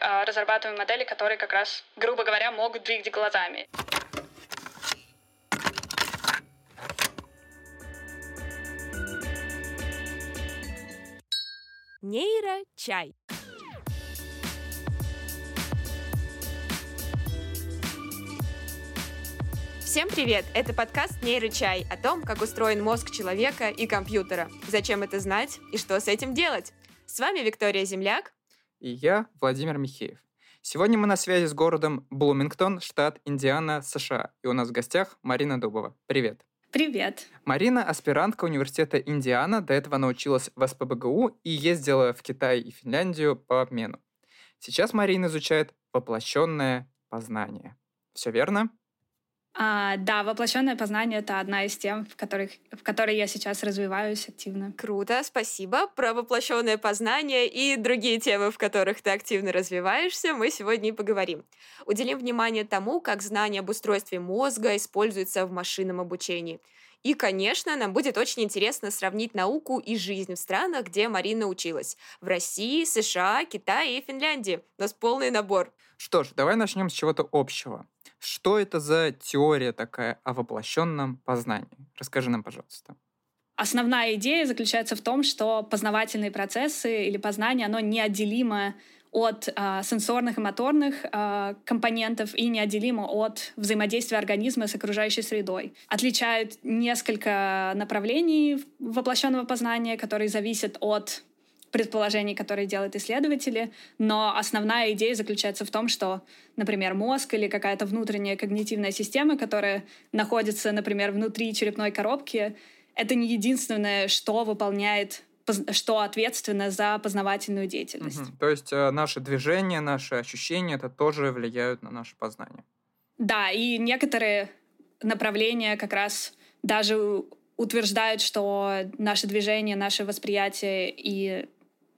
э, разрабатываем модели, которые как раз, грубо говоря, могут двигать глазами. Нейрочай. Всем привет! Это подкаст «Нейрочай» о том, как устроен мозг человека и компьютера, зачем это знать и что с этим делать. С вами Виктория Земляк. И я, Владимир Михеев. Сегодня мы на связи с городом Блумингтон, штат Индиана, США. И у нас в гостях Марина Дубова. Привет! Привет. Марина – аспирантка университета Индиана, до этого научилась в СПБГУ и ездила в Китай и Финляндию по обмену. Сейчас Марина изучает воплощенное познание. Все верно? А, да, воплощенное познание — это одна из тем, в, которых, в которой я сейчас развиваюсь активно. Круто, спасибо. Про воплощенное познание и другие темы, в которых ты активно развиваешься, мы сегодня и поговорим. Уделим внимание тому, как знание об устройстве мозга используется в машинном обучении. И, конечно, нам будет очень интересно сравнить науку и жизнь в странах, где Марина училась. В России, США, Китае и Финляндии. У нас полный набор. Что ж, давай начнем с чего-то общего. Что это за теория такая о воплощенном познании? Расскажи нам, пожалуйста. Основная идея заключается в том, что познавательные процессы или познание, оно неотделимо от э, сенсорных и моторных э, компонентов и неотделимо от взаимодействия организма с окружающей средой. Отличают несколько направлений воплощенного познания, которые зависят от предположений, которые делают исследователи, но основная идея заключается в том, что, например, мозг или какая-то внутренняя когнитивная система, которая находится, например, внутри черепной коробки, это не единственное, что выполняет что ответственно за познавательную деятельность. Угу. То есть э, наши движения, наши ощущения, это тоже влияют на наше познание. Да, и некоторые направления как раз даже утверждают, что наше движение, наше восприятие и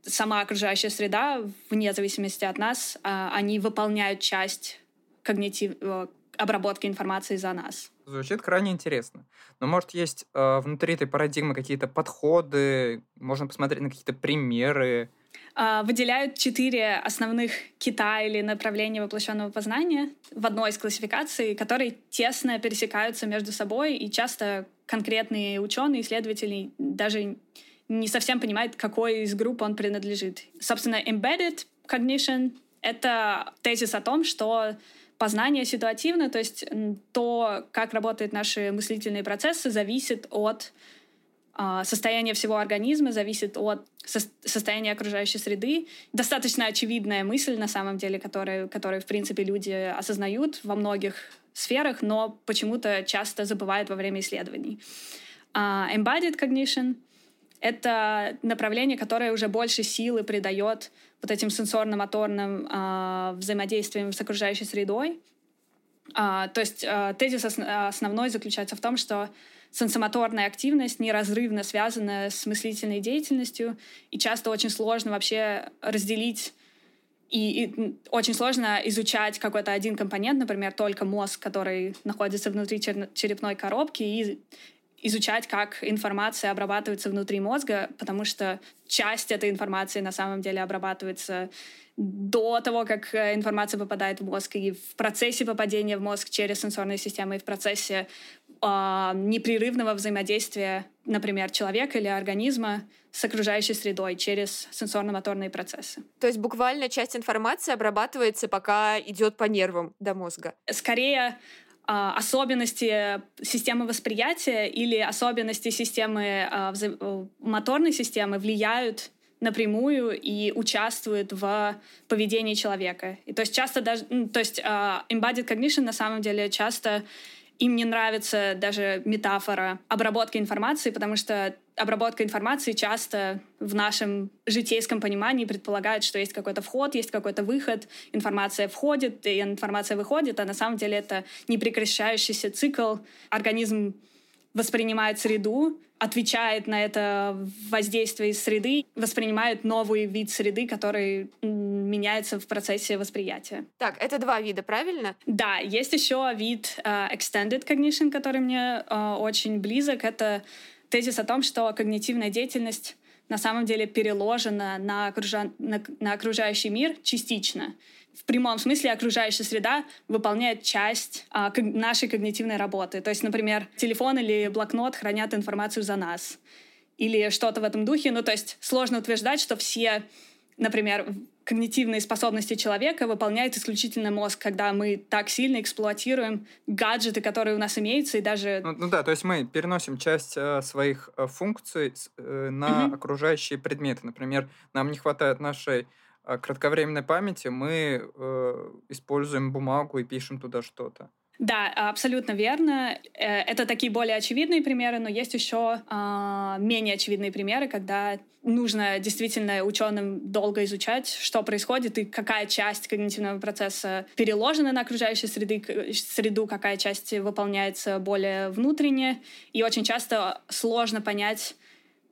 сама окружающая среда, вне зависимости от нас, а, они выполняют часть когнитив... Э, обработки информации за нас. Звучит крайне интересно. Но, может, есть э, внутри этой парадигмы какие-то подходы, можно посмотреть на какие-то примеры? Э, выделяют четыре основных кита или направления воплощенного познания в одной из классификаций, которые тесно пересекаются между собой, и часто конкретные ученые, исследователи даже не совсем понимает, какой из групп он принадлежит. Собственно, embedded cognition — это тезис о том, что познание ситуативно, то есть то, как работают наши мыслительные процессы, зависит от а, состояния всего организма, зависит от состояния окружающей среды. Достаточно очевидная мысль, на самом деле, которую, которую в принципе, люди осознают во многих сферах, но почему-то часто забывают во время исследований. Uh, embodied cognition — это направление, которое уже больше силы придает вот этим сенсорно-моторным э, взаимодействиям с окружающей средой. А, то есть а, тезис основной заключается в том, что сенсомоторная активность неразрывно связана с мыслительной деятельностью, и часто очень сложно вообще разделить и, и очень сложно изучать какой-то один компонент, например, только мозг, который находится внутри черепной коробки, и изучать, как информация обрабатывается внутри мозга, потому что часть этой информации на самом деле обрабатывается до того, как э, информация попадает в мозг, и в процессе попадения в мозг через сенсорные системы, и в процессе э, непрерывного взаимодействия, например, человека или организма с окружающей средой через сенсорно-моторные процессы. То есть буквально часть информации обрабатывается, пока идет по нервам до мозга? Скорее, особенности системы восприятия или особенности системы а, моторной системы влияют напрямую и участвуют в поведении человека. И то есть часто даже, то есть uh, embodied cognition на самом деле часто им не нравится даже метафора обработки информации, потому что обработка информации часто в нашем житейском понимании предполагает, что есть какой-то вход, есть какой-то выход, информация входит, и информация выходит, а на самом деле это непрекращающийся цикл. Организм воспринимает среду, отвечает на это воздействие из среды, воспринимает новый вид среды, который меняется в процессе восприятия. Так, это два вида, правильно? Да, есть еще вид uh, extended cognition, который мне uh, очень близок. Это тезис о том, что когнитивная деятельность на самом деле переложена на, окружа... на, на окружающий мир частично. В прямом смысле окружающая среда выполняет часть а, нашей когнитивной работы. То есть, например, телефон или блокнот хранят информацию за нас. Или что-то в этом духе. Ну, то есть сложно утверждать, что все например, когнитивные способности человека выполняет исключительно мозг, когда мы так сильно эксплуатируем гаджеты, которые у нас имеются, и даже... Ну, ну да, то есть мы переносим часть э, своих э, функций э, на угу. окружающие предметы. Например, нам не хватает нашей э, кратковременной памяти, мы э, используем бумагу и пишем туда что-то. Да, абсолютно верно. Э, это такие более очевидные примеры, но есть еще э, менее очевидные примеры, когда нужно действительно ученым долго изучать, что происходит и какая часть когнитивного процесса переложена на окружающую среды, среду, какая часть выполняется более внутренне. И очень часто сложно понять,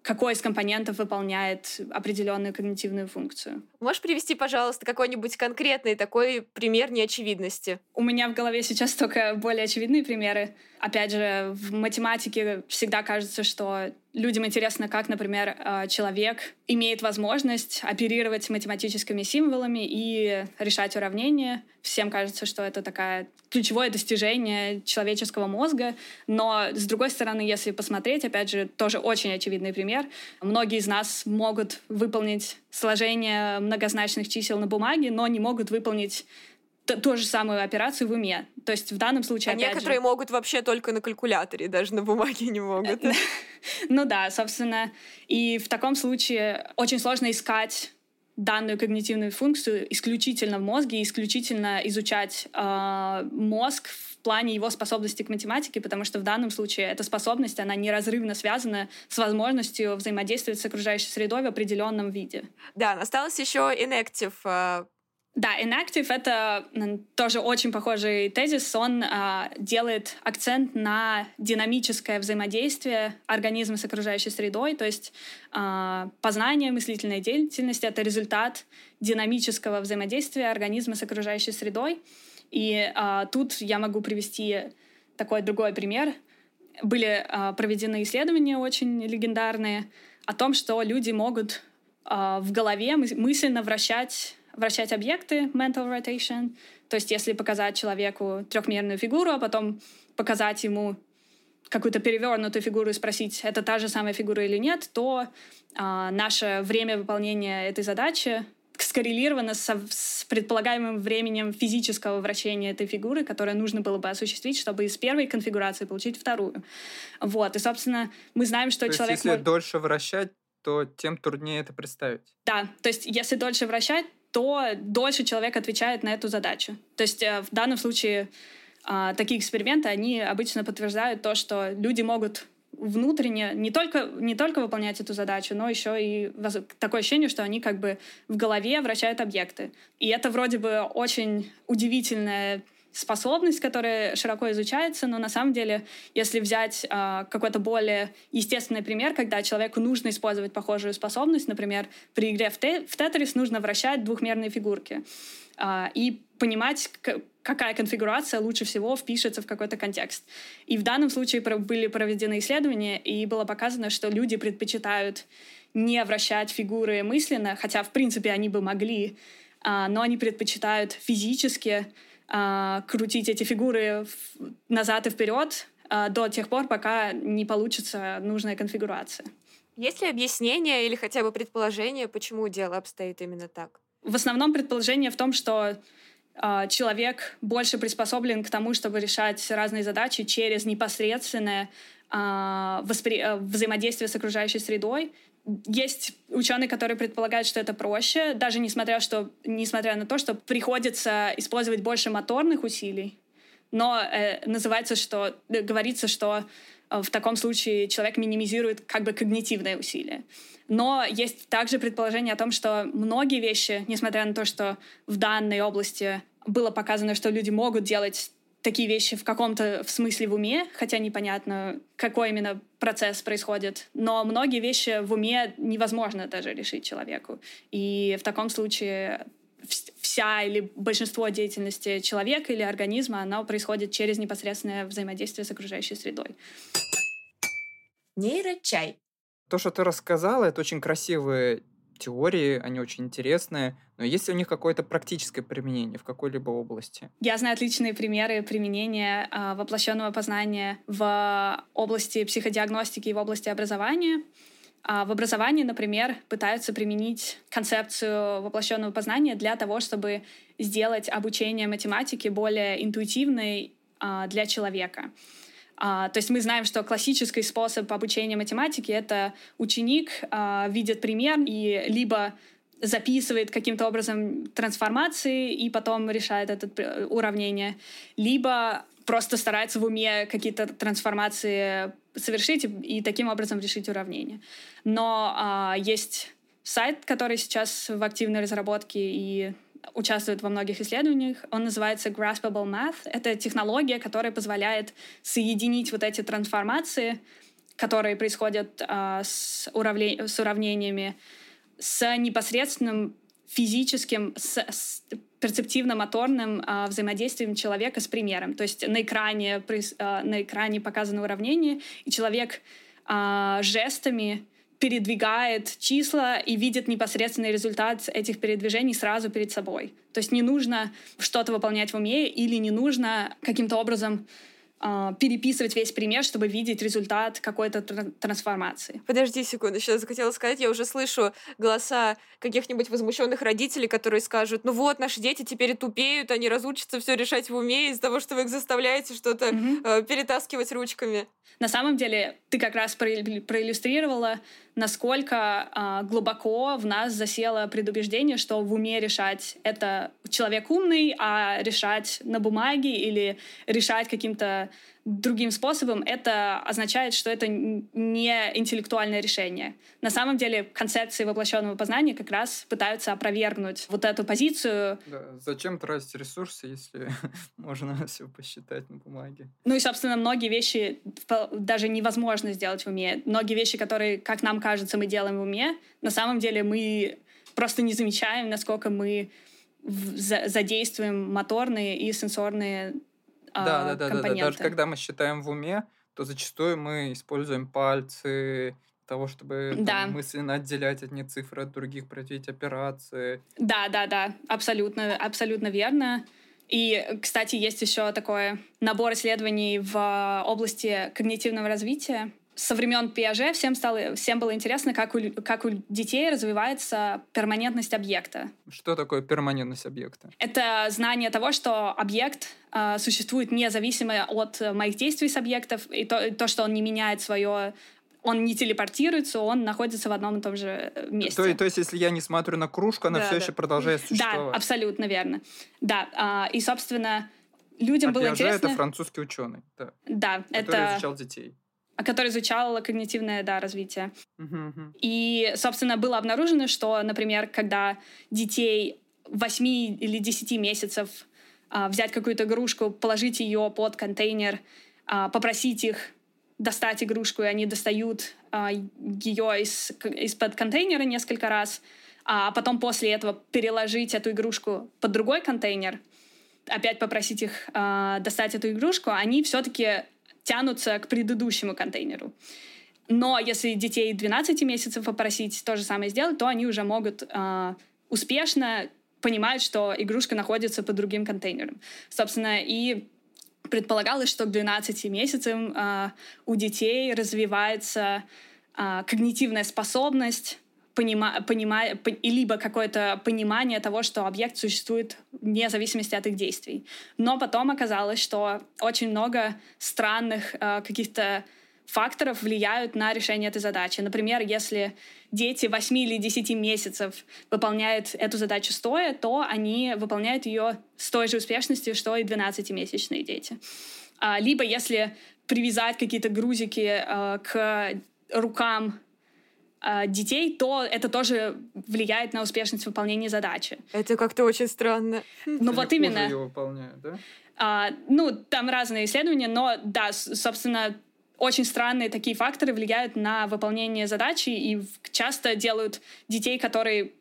какой из компонентов выполняет определенную когнитивную функцию. Можешь привести, пожалуйста, какой-нибудь конкретный такой пример неочевидности? У меня в голове сейчас только более очевидные примеры. Опять же, в математике всегда кажется, что людям интересно, как, например, э, человек имеет возможность оперировать математическими символами и решать уравнения. Всем кажется, что это такое ключевое достижение человеческого мозга. Но, с другой стороны, если посмотреть, опять же, тоже очень очевидный пример. Многие из нас могут выполнить сложение многозначных чисел на бумаге, но не могут выполнить ту же самую операцию в уме. То есть в данном случае, а некоторые же... могут вообще только на калькуляторе, даже на бумаге не могут. ну да, собственно. И в таком случае очень сложно искать данную когнитивную функцию исключительно в мозге, исключительно изучать э, мозг в плане его способности к математике, потому что в данном случае эта способность, она неразрывно связана с возможностью взаимодействовать с окружающей средой в определенном виде. Да, осталось еще а, да, inactive — это тоже очень похожий тезис. Он э, делает акцент на динамическое взаимодействие организма с окружающей средой, то есть э, познание мыслительной деятельности — это результат динамического взаимодействия организма с окружающей средой. И э, тут я могу привести такой другой пример. Были э, проведены исследования очень легендарные о том, что люди могут э, в голове мысленно вращать вращать объекты mental rotation. То есть если показать человеку трехмерную фигуру, а потом показать ему какую-то перевернутую фигуру и спросить, это та же самая фигура или нет, то а, наше время выполнения этой задачи скоррелировано со, с предполагаемым временем физического вращения этой фигуры, которое нужно было бы осуществить, чтобы из первой конфигурации получить вторую. Вот. И, собственно, мы знаем, что то человек... Есть, если может... дольше вращать, то тем труднее это представить. Да, то есть если дольше вращать, то дольше человек отвечает на эту задачу. То есть э, в данном случае а, такие эксперименты, они обычно подтверждают то, что люди могут внутренне не только, не только выполнять эту задачу, но еще и такое ощущение, что они как бы в голове вращают объекты. И это вроде бы очень удивительная способность, которая широко изучается, но на самом деле, если взять э, какой-то более естественный пример, когда человеку нужно использовать похожую способность, например, при игре в, те в Тетрис нужно вращать двухмерные фигурки э, и понимать, какая конфигурация лучше всего впишется в какой-то контекст. И в данном случае были проведены исследования, и было показано, что люди предпочитают не вращать фигуры мысленно, хотя, в принципе, они бы могли, а, но они предпочитают физически а, крутить эти фигуры назад и вперед а, до тех пор, пока не получится нужная конфигурация. Есть ли объяснение или хотя бы предположение, почему дело обстоит именно так? В основном предположение в том, что э, человек больше приспособлен к тому, чтобы решать разные задачи через непосредственное э, воспри... взаимодействие с окружающей средой, есть ученые, которые предполагают, что это проще, даже несмотря, что, несмотря на то, что приходится использовать больше моторных усилий. Но э, называется, что э, говорится, что э, в таком случае человек минимизирует как бы когнитивные усилия. Но есть также предположение о том, что многие вещи, несмотря на то, что в данной области было показано, что люди могут делать такие вещи в каком-то в смысле в уме, хотя непонятно, какой именно процесс происходит. Но многие вещи в уме невозможно даже решить человеку. И в таком случае вся или большинство деятельности человека или организма, она происходит через непосредственное взаимодействие с окружающей средой. Нейрочай. То, что ты рассказала, это очень красивые теории, они очень интересные, но есть ли у них какое-то практическое применение в какой-либо области? Я знаю отличные примеры применения э, воплощенного познания в области психодиагностики и в области образования. А в образовании, например, пытаются применить концепцию воплощенного познания для того, чтобы сделать обучение математике более интуитивной а, для человека. А, то есть мы знаем, что классический способ обучения математики — это ученик а, видит пример и либо записывает каким-то образом трансформации и потом решает это уравнение, либо просто старается в уме какие-то трансформации совершить и, таким образом решить уравнение. Но а, есть сайт, который сейчас в активной разработке и участвует во многих исследованиях. Он называется Graspable Math. Это технология, которая позволяет соединить вот эти трансформации, которые происходят э, с, уравне... с уравнениями, с непосредственным физическим, с, с перцептивно-моторным э, взаимодействием человека с примером. То есть на экране, э, на экране показано уравнение, и человек э, жестами передвигает числа и видит непосредственный результат этих передвижений сразу перед собой. То есть не нужно что-то выполнять в уме или не нужно каким-то образом э, переписывать весь пример, чтобы видеть результат какой-то тр- трансформации. Подожди секунду, сейчас захотела сказать, я уже слышу голоса каких-нибудь возмущенных родителей, которые скажут, ну вот, наши дети теперь тупеют, они разучатся все решать в уме из-за того, что вы их заставляете что-то mm-hmm. э, перетаскивать ручками. На самом деле, ты как раз проиллюстрировала насколько а, глубоко в нас засело предубеждение, что в уме решать это человек умный, а решать на бумаге или решать каким-то другим способом, это означает, что это не интеллектуальное решение. На самом деле концепции воплощенного познания как раз пытаются опровергнуть вот эту позицию. Да, зачем тратить ресурсы, если можно все посчитать на бумаге? Ну и, собственно, многие вещи даже невозможно сделать в уме. Многие вещи, которые, как нам кажется, мы делаем в уме, на самом деле мы просто не замечаем, насколько мы задействуем моторные и сенсорные да, да, да, да, да. Даже когда мы считаем в уме, то зачастую мы используем пальцы, того, чтобы да. там, мысленно отделять одни цифры от других, проводить операции. Да, да, да, абсолютно, абсолютно верно. И, кстати, есть еще такой набор исследований в области когнитивного развития, со времен Пиаже всем, стало, всем было интересно, как у, как у детей развивается перманентность объекта. Что такое перманентность объекта? Это знание того, что объект э, существует независимо от моих действий с объектов, и то, то, что он не меняет свое он не телепортируется, он находится в одном и том же э, месте. То, то есть, если я не смотрю на кружку, она да, все да. еще продолжает существовать. Да, абсолютно верно. Да, а, и, собственно, людям а было Пиаже интересно... это французский ученый, да. Да, который это... изучал детей который изучал когнитивное да, развитие. И, собственно, было обнаружено, что, например, когда детей 8 или 10 месяцев а, взять какую-то игрушку, положить ее под контейнер, а, попросить их достать игрушку, и они достают а, ее из, из-под контейнера несколько раз, а потом после этого переложить эту игрушку под другой контейнер, опять попросить их а, достать эту игрушку, они все-таки тянутся к предыдущему контейнеру. Но если детей 12 месяцев попросить то же самое сделать, то они уже могут э, успешно понимать, что игрушка находится под другим контейнером. Собственно, и предполагалось, что к 12 месяцам э, у детей развивается э, когнитивная способность понима, либо какое-то понимание того, что объект существует вне зависимости от их действий. Но потом оказалось, что очень много странных э, каких-то факторов влияют на решение этой задачи. Например, если дети 8 или 10 месяцев выполняют эту задачу стоя, то они выполняют ее с той же успешностью, что и 12-месячные дети. А, либо если привязать какие-то грузики э, к рукам детей, то это тоже влияет на успешность выполнения задачи. Это как-то очень странно. Ну вот именно. Ее выполняют, да? А, ну, там разные исследования, но да, собственно, очень странные такие факторы влияют на выполнение задачи и часто делают детей, которые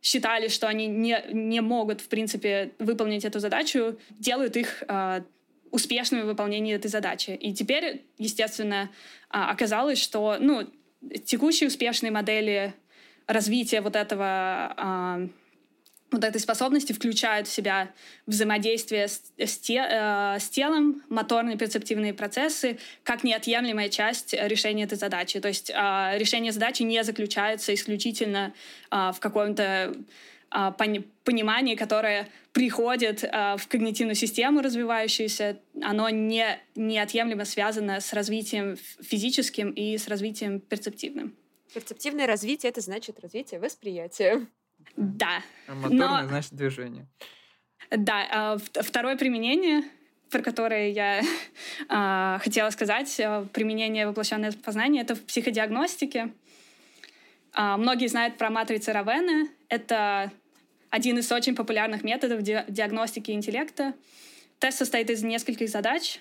считали, что они не, не могут, в принципе, выполнить эту задачу, делают их э, успешными в выполнении этой задачи. И теперь, естественно, э, оказалось, что, ну, текущие успешные модели развития вот этого э, вот этой способности включают в себя взаимодействие с, с, те, э, с телом, моторные перцептивные процессы, как неотъемлемая часть решения этой задачи. То есть э, решение задачи не заключается исключительно э, в каком-то э, понимании, которое приходит э, в когнитивную систему развивающуюся. Оно не, неотъемлемо связано с развитием физическим и с развитием перцептивным. Перцептивное развитие — это значит развитие восприятия. Да. А моторное Но... значит движение. Да. А, второе применение про которое я э, хотела сказать, э, применение воплощенное познание, это в психодиагностике. Э, многие знают про матрицу Равена. Это один из очень популярных методов ди- диагностики интеллекта. Тест состоит из нескольких задач,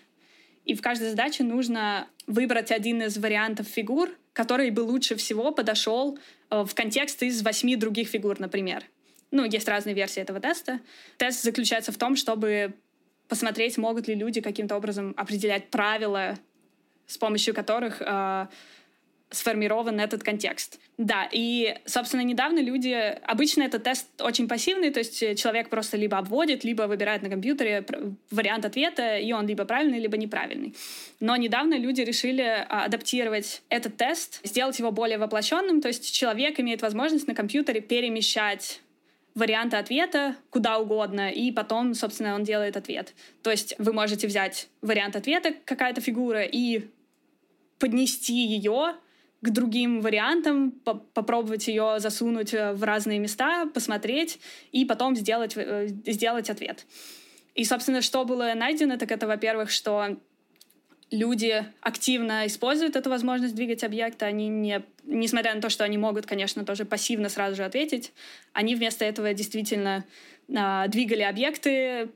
и в каждой задаче нужно выбрать один из вариантов фигур, который бы лучше всего подошел э, в контекст из восьми других фигур, например. Ну, есть разные версии этого теста. Тест заключается в том, чтобы посмотреть, могут ли люди каким-то образом определять правила, с помощью которых э, сформирован этот контекст. Да, и, собственно, недавно люди... Обычно этот тест очень пассивный, то есть человек просто либо обводит, либо выбирает на компьютере вариант ответа, и он либо правильный, либо неправильный. Но недавно люди решили а, адаптировать этот тест, сделать его более воплощенным, то есть человек имеет возможность на компьютере перемещать варианты ответа куда угодно, и потом, собственно, он делает ответ. То есть вы можете взять вариант ответа, какая-то фигура, и поднести ее к другим вариантам, по попробовать ее засунуть э, в разные места, посмотреть и потом сделать, э, сделать ответ. И, собственно, что было найдено, так это, во-первых, что люди активно используют эту возможность двигать объекты, они не, несмотря на то, что они могут, конечно, тоже пассивно сразу же ответить, они вместо этого действительно а, двигали объекты,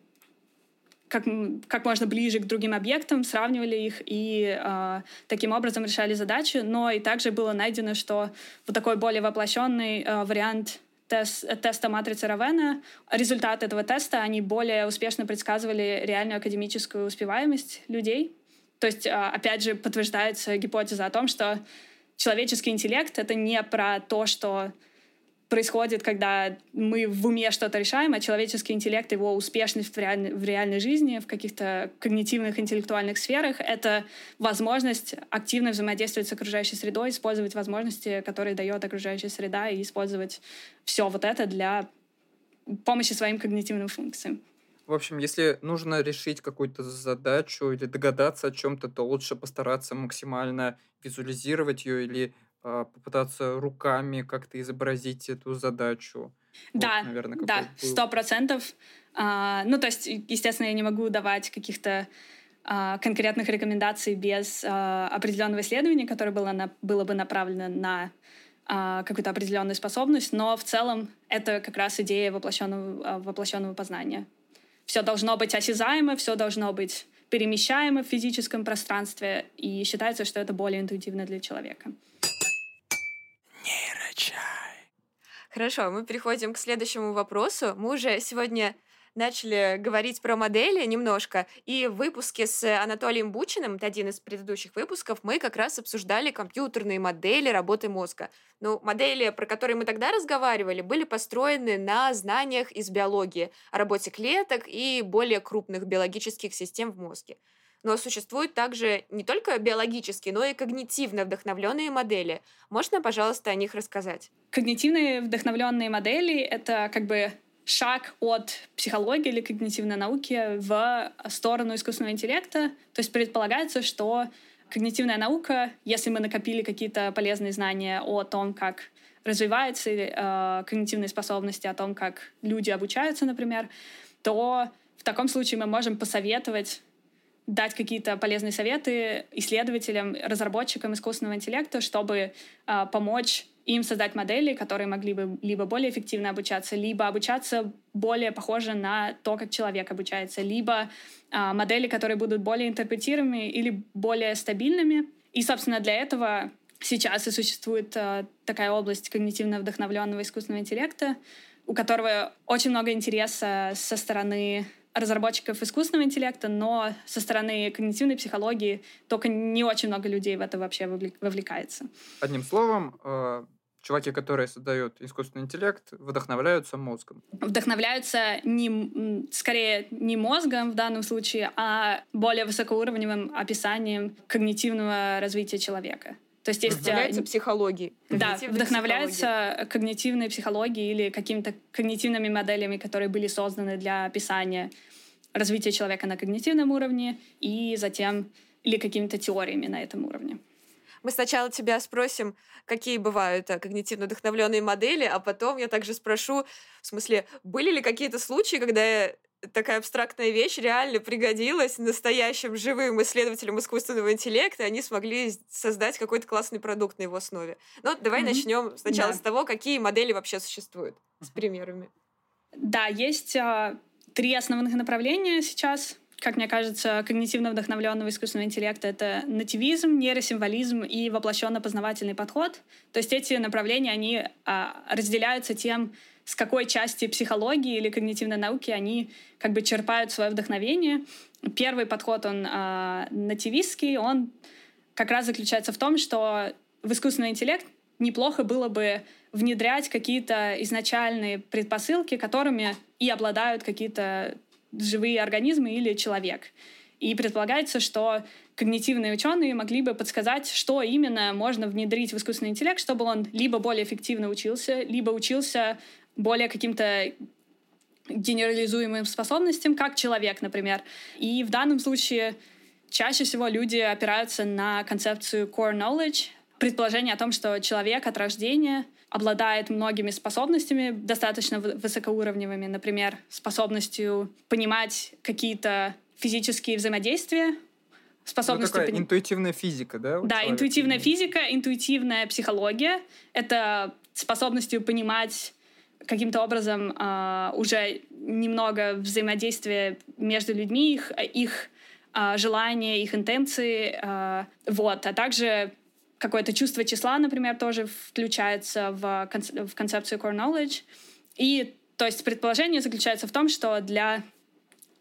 как, как можно ближе к другим объектам, сравнивали их и э, таким образом решали задачи. Но и также было найдено, что вот такой более воплощенный э, вариант тест, теста матрицы Равена, результаты этого теста, они более успешно предсказывали реальную академическую успеваемость людей. То есть, э, опять же, подтверждается гипотеза о том, что человеческий интеллект — это не про то, что происходит, когда мы в уме что-то решаем, а человеческий интеллект, его успешность в реальной, в реальной жизни, в каких-то когнитивных, интеллектуальных сферах — это возможность активно взаимодействовать с окружающей средой, использовать возможности, которые дает окружающая среда, и использовать все вот это для помощи своим когнитивным функциям. В общем, если нужно решить какую-то задачу или догадаться о чем-то, то лучше постараться максимально визуализировать ее или попытаться руками как-то изобразить эту задачу. Да, вот, наверное, да, сто процентов. А, ну, то есть, естественно, я не могу давать каких-то а, конкретных рекомендаций без а, определенного исследования, которое было, на, было бы направлено на а, какую-то определенную способность, но в целом это как раз идея воплощенного, а, воплощенного познания. Все должно быть осязаемо, все должно быть перемещаемо в физическом пространстве, и считается, что это более интуитивно для человека. Хорошо, мы переходим к следующему вопросу. Мы уже сегодня начали говорить про модели немножко, и в выпуске с Анатолием Бучиным, это один из предыдущих выпусков, мы как раз обсуждали компьютерные модели работы мозга. Ну, модели, про которые мы тогда разговаривали, были построены на знаниях из биологии, о работе клеток и более крупных биологических систем в мозге. Но существуют также не только биологические, но и когнитивно вдохновленные модели. Можно, пожалуйста, о них рассказать? Когнитивные вдохновленные модели — это как бы шаг от психологии или когнитивной науки в сторону искусственного интеллекта. То есть предполагается, что когнитивная наука, если мы накопили какие-то полезные знания о том, как развиваются э, когнитивные способности, о том, как люди обучаются, например, то в таком случае мы можем посоветовать дать какие-то полезные советы исследователям, разработчикам искусственного интеллекта, чтобы э, помочь им создать модели, которые могли бы либо более эффективно обучаться, либо обучаться более похоже на то, как человек обучается, либо э, модели, которые будут более интерпретируемыми или более стабильными. И, собственно, для этого сейчас и существует э, такая область когнитивно вдохновленного искусственного интеллекта, у которого очень много интереса со стороны разработчиков искусственного интеллекта, но со стороны когнитивной психологии только не очень много людей в это вообще вовлекается. Одним словом, э, чуваки, которые создают искусственный интеллект, вдохновляются мозгом. Вдохновляются не, скорее не мозгом в данном случае, а более высокоуровневым описанием когнитивного развития человека. То есть есть... Вдохновляются психологией. Да, вдохновляются когнитивной психологией или какими-то когнитивными моделями, которые были созданы для описания развития человека на когнитивном уровне и затем или какими-то теориями на этом уровне. Мы сначала тебя спросим, какие бывают а, когнитивно вдохновленные модели, а потом я также спрошу, в смысле, были ли какие-то случаи, когда такая абстрактная вещь реально пригодилась настоящим живым исследователям искусственного интеллекта, они смогли создать какой-то классный продукт на его основе. Ну, давай mm-hmm. начнем сначала да. с того, какие модели вообще существуют, с примерами. Да, есть э, три основных направления сейчас как мне кажется, когнитивно вдохновленного искусственного интеллекта — это нативизм, нейросимволизм и воплощенно-познавательный подход. То есть эти направления, они а, разделяются тем, с какой части психологии или когнитивной науки они как бы черпают свое вдохновение. Первый подход, он а, нативистский, он как раз заключается в том, что в искусственный интеллект неплохо было бы внедрять какие-то изначальные предпосылки, которыми и обладают какие-то живые организмы или человек. И предполагается, что когнитивные ученые могли бы подсказать, что именно можно внедрить в искусственный интеллект, чтобы он либо более эффективно учился, либо учился более каким-то генерализуемым способностям, как человек, например. И в данном случае чаще всего люди опираются на концепцию core knowledge, предположение о том, что человек от рождения обладает многими способностями, достаточно высокоуровневыми, например, способностью понимать какие-то физические взаимодействия, способностью... Ну, такая пон... интуитивная физика, да? Да, человека? интуитивная физика, интуитивная психология — это способностью понимать каким-то образом э, уже немного взаимодействия между людьми, их, их э, желания, их интенции, э, вот, а также какое-то чувство числа, например, тоже включается в, концеп- в концепцию core knowledge. И то есть предположение заключается в том, что для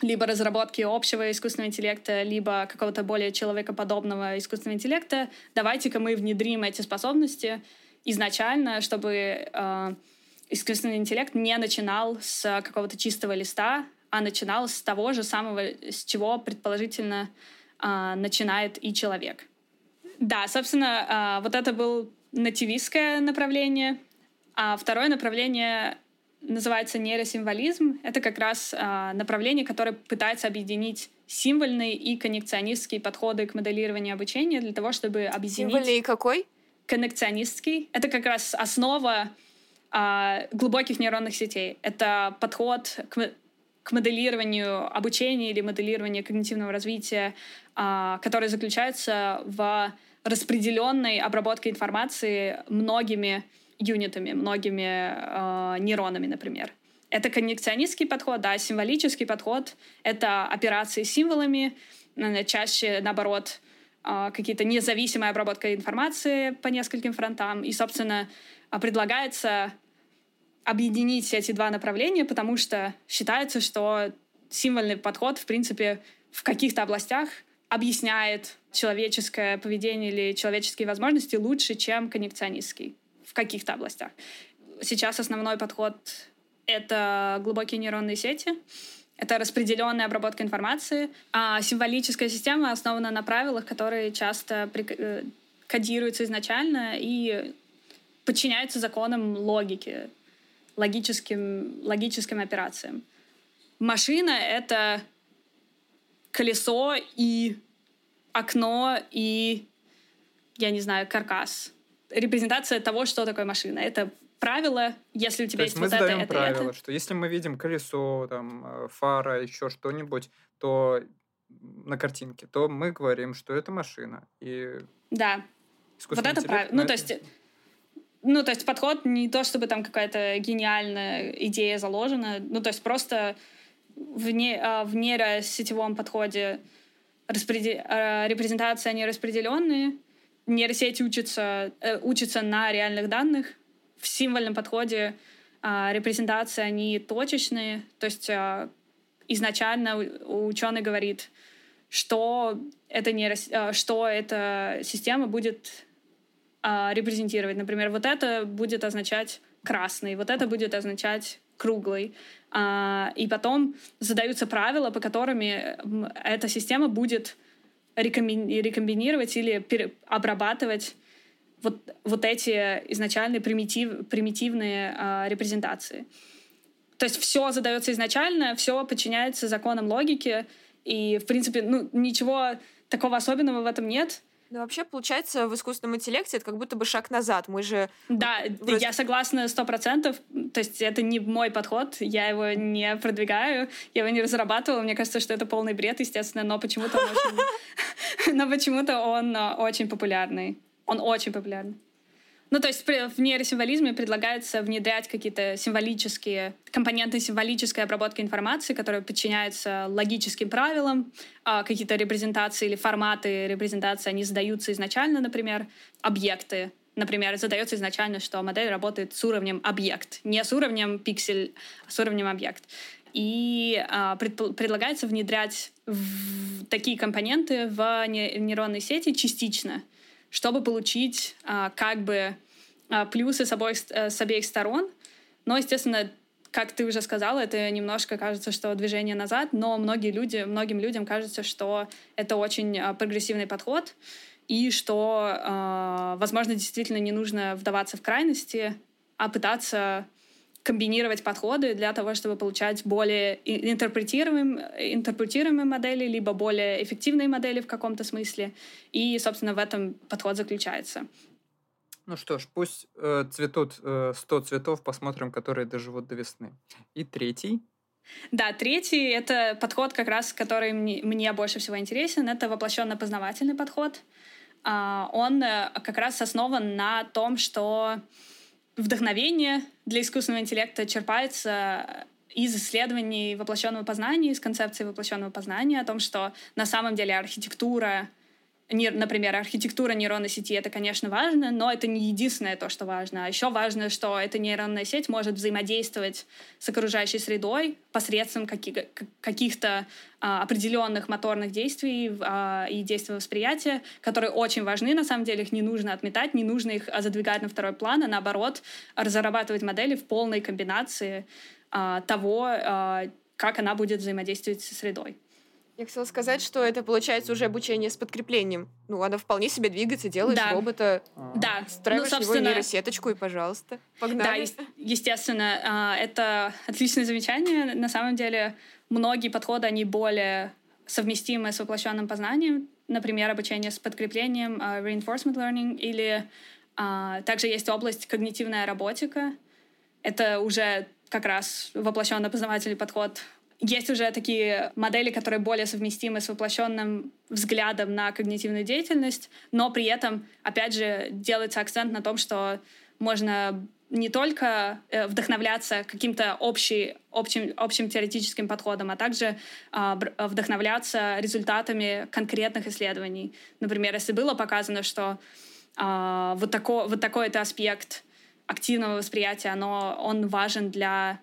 либо разработки общего искусственного интеллекта, либо какого-то более человекоподобного искусственного интеллекта, давайте-ка мы внедрим эти способности изначально, чтобы э, искусственный интеллект не начинал с какого-то чистого листа, а начинал с того же самого, с чего предположительно э, начинает и человек. Да, собственно, а, вот это был нативистское направление. А второе направление называется нейросимволизм. Это как раз а, направление, которое пытается объединить символьные и коннекционистские подходы к моделированию обучения для того, чтобы объединить... Символьный и какой? Коннекционистский. Это как раз основа а, глубоких нейронных сетей. Это подход к, к моделированию обучения или моделированию когнитивного развития, а, который заключается в распределенной обработкой информации многими юнитами, многими э, нейронами, например. Это коннекционистский подход, да, символический подход — это операции с символами, чаще, наоборот, э, какие-то независимая обработка информации по нескольким фронтам. И, собственно, предлагается объединить эти два направления, потому что считается, что символьный подход, в принципе, в каких-то областях объясняет человеческое поведение или человеческие возможности лучше, чем коннекционистский в каких-то областях. Сейчас основной подход — это глубокие нейронные сети, это распределенная обработка информации, а символическая система основана на правилах, которые часто э, кодируются изначально и подчиняются законам логики, логическим, логическим операциям. Машина — это колесо и окно и, я не знаю, каркас. Репрезентация того, что такое машина. Это правило, если у тебя То есть, есть мы вот задаем это, правило, это. что если мы видим колесо, там, э, фара, еще что-нибудь, то на картинке, то мы говорим, что это машина. И да. Вот это правильно. Ну, то есть ну, то есть подход не то, чтобы там какая-то гениальная идея заложена, ну, то есть просто в, не, а, в нейросетевом подходе распредел... А, репрезентации они распределенные, нейросети учатся, э, учатся на реальных данных, в символьном подходе а, репрезентации они точечные, то есть изначально ученый говорит, что это, не, э, что эта система будет а, репрезентировать. Например, вот это будет означать красный, вот это будет означать круглый. А, и потом задаются правила, по которым эта система будет рекомбинировать или обрабатывать вот, вот эти изначальные примитив, примитивные а, репрезентации. То есть все задается изначально, все подчиняется законам логики, и, в принципе, ну, ничего такого особенного в этом нет. Ну, вообще, получается, в искусственном интеллекте это как будто бы шаг назад. Мы же... Да, вроде... я согласна сто процентов. То есть это не мой подход, я его не продвигаю, я его не разрабатывала. Мне кажется, что это полный бред, естественно, но почему-то. Но почему-то он а, очень популярный. Он очень популярный. Ну, то есть в нейросимволизме предлагается внедрять какие-то символические компоненты символической обработки информации, которые подчиняются логическим правилам, а какие-то репрезентации или форматы репрезентации, они задаются изначально, например, объекты. Например, задается изначально, что модель работает с уровнем объект, не с уровнем пиксель, а с уровнем объект. И а, пред, предлагается внедрять в такие компоненты в нейронной сети частично — чтобы получить а, как бы а, плюсы с обоих, э, с обеих сторон. Но, естественно, как ты уже сказала, это немножко кажется, что движение назад, но многие люди, многим людям кажется, что это очень а, прогрессивный подход, и что, возможно, действительно не нужно вдаваться в крайности, а пытаться комбинировать подходы для того, чтобы получать более интерпретируемые, интерпретируемые модели, либо более эффективные модели в каком-то смысле. И, собственно, в этом подход заключается. Ну что ж, пусть э, цветут э, 100 цветов, посмотрим, которые доживут до весны. И третий. Да, третий — это подход, как раз, который мне, мне больше всего интересен. Это воплощенно-познавательный подход. А, он э, как раз основан на том, что вдохновение для искусственного интеллекта черпается из исследований воплощенного познания, из концепции воплощенного познания, о том, что на самом деле архитектура например, архитектура нейронной сети, это, конечно, важно, но это не единственное то, что важно. А еще важно, что эта нейронная сеть может взаимодействовать с окружающей средой посредством каких-то а, определенных моторных действий а, и действий восприятия, которые очень важны, на самом деле их не нужно отметать, не нужно их задвигать на второй план, а наоборот разрабатывать модели в полной комбинации того, как она будет взаимодействовать со средой. Я хотела сказать, что это получается уже обучение с подкреплением. Ну, она вполне себе двигается, делаешь да. робота, да. строишь ну, собственно... его нейросеточку, и пожалуйста, погнали. Да, естественно, а, это отличное замечание. На самом деле, многие подходы, они более совместимы с воплощенным познанием. Например, обучение с подкреплением, а, reinforcement learning, или а, также есть область когнитивная роботика. Это уже как раз воплощенно-познавательный подход есть уже такие модели, которые более совместимы с воплощенным взглядом на когнитивную деятельность, но при этом, опять же, делается акцент на том, что можно не только э, вдохновляться каким-то общий, общим, общим теоретическим подходом, а также э, вдохновляться результатами конкретных исследований. Например, если было показано, что э, вот, тако, вот такой-то аспект активного восприятия, оно, он важен для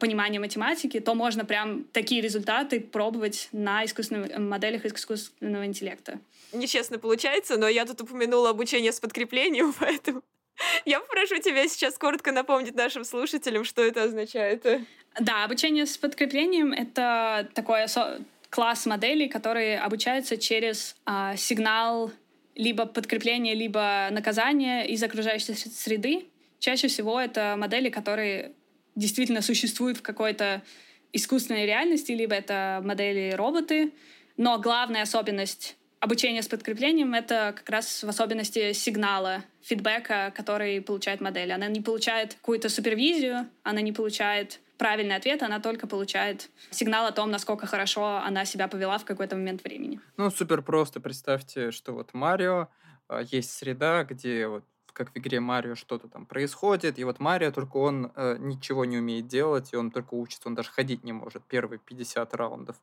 понимания математики, то можно прям такие результаты пробовать на искусственных моделях искусственного интеллекта. Нечестно получается, но я тут упомянула обучение с подкреплением, поэтому я попрошу тебя сейчас коротко напомнить нашим слушателям, что это означает. Да, обучение с подкреплением — это такой класс моделей, которые обучаются через э, сигнал либо подкрепления, либо наказания из окружающей среды. Чаще всего это модели, которые действительно существуют в какой-то искусственной реальности, либо это модели роботы. Но главная особенность обучения с подкреплением — это как раз в особенности сигнала, фидбэка, который получает модель. Она не получает какую-то супервизию, она не получает правильный ответ, она только получает сигнал о том, насколько хорошо она себя повела в какой-то момент времени. Ну, супер просто. Представьте, что вот Марио, а, есть среда, где вот как в игре Марио что-то там происходит, и вот Марио только он э, ничего не умеет делать, и он только учится, он даже ходить не может первые 50 раундов.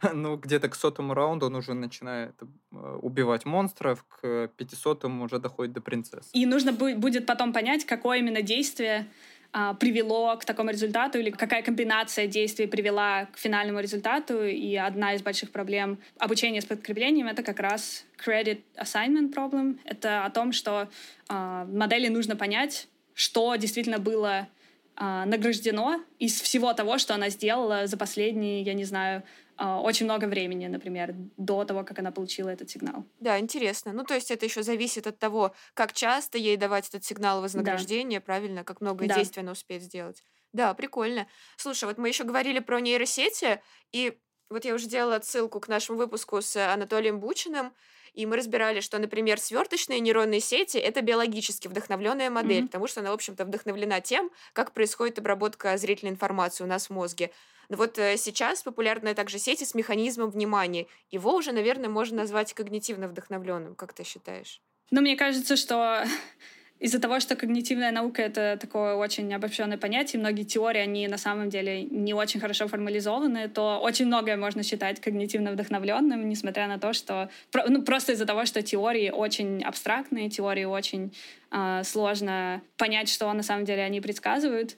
ну, где-то к сотому раунду он уже начинает э, убивать монстров, к 500 уже доходит до принцессы. И нужно будет потом понять, какое именно действие а, привело к такому результату или какая комбинация действий привела к финальному результату. И одна из больших проблем обучения с подкреплением — это как раз credit assignment problem. Это о том, что э, модели нужно понять, что действительно было э, награждено из всего того, что она сделала за последние, я не знаю, а, очень много времени, например, до того, как она получила этот сигнал. Да, интересно. Ну, то есть это еще зависит от того, как часто ей давать этот сигнал вознаграждения, да. правильно, как много да. действий она успеет сделать. Да, прикольно. Слушай, вот мы еще говорили про нейросети, и вот я уже делала отсылку к нашему выпуску с Анатолием Бучиным, и мы разбирали, что, например, сверточные нейронные сети — это биологически вдохновленная модель, mm-hmm. потому что она, в общем-то, вдохновлена тем, как происходит обработка зрительной информации у нас в мозге. Но вот э, сейчас популярны также сети с механизмом внимания. Его уже, наверное, можно назвать когнитивно вдохновленным. Как ты считаешь? Ну, мне кажется, что из-за того, что когнитивная наука — это такое очень обобщенное понятие, многие теории, они на самом деле не очень хорошо формализованы, то очень многое можно считать когнитивно вдохновленным, несмотря на то, что... Ну, просто из-за того, что теории очень абстрактные, теории очень э, сложно понять, что на самом деле они предсказывают.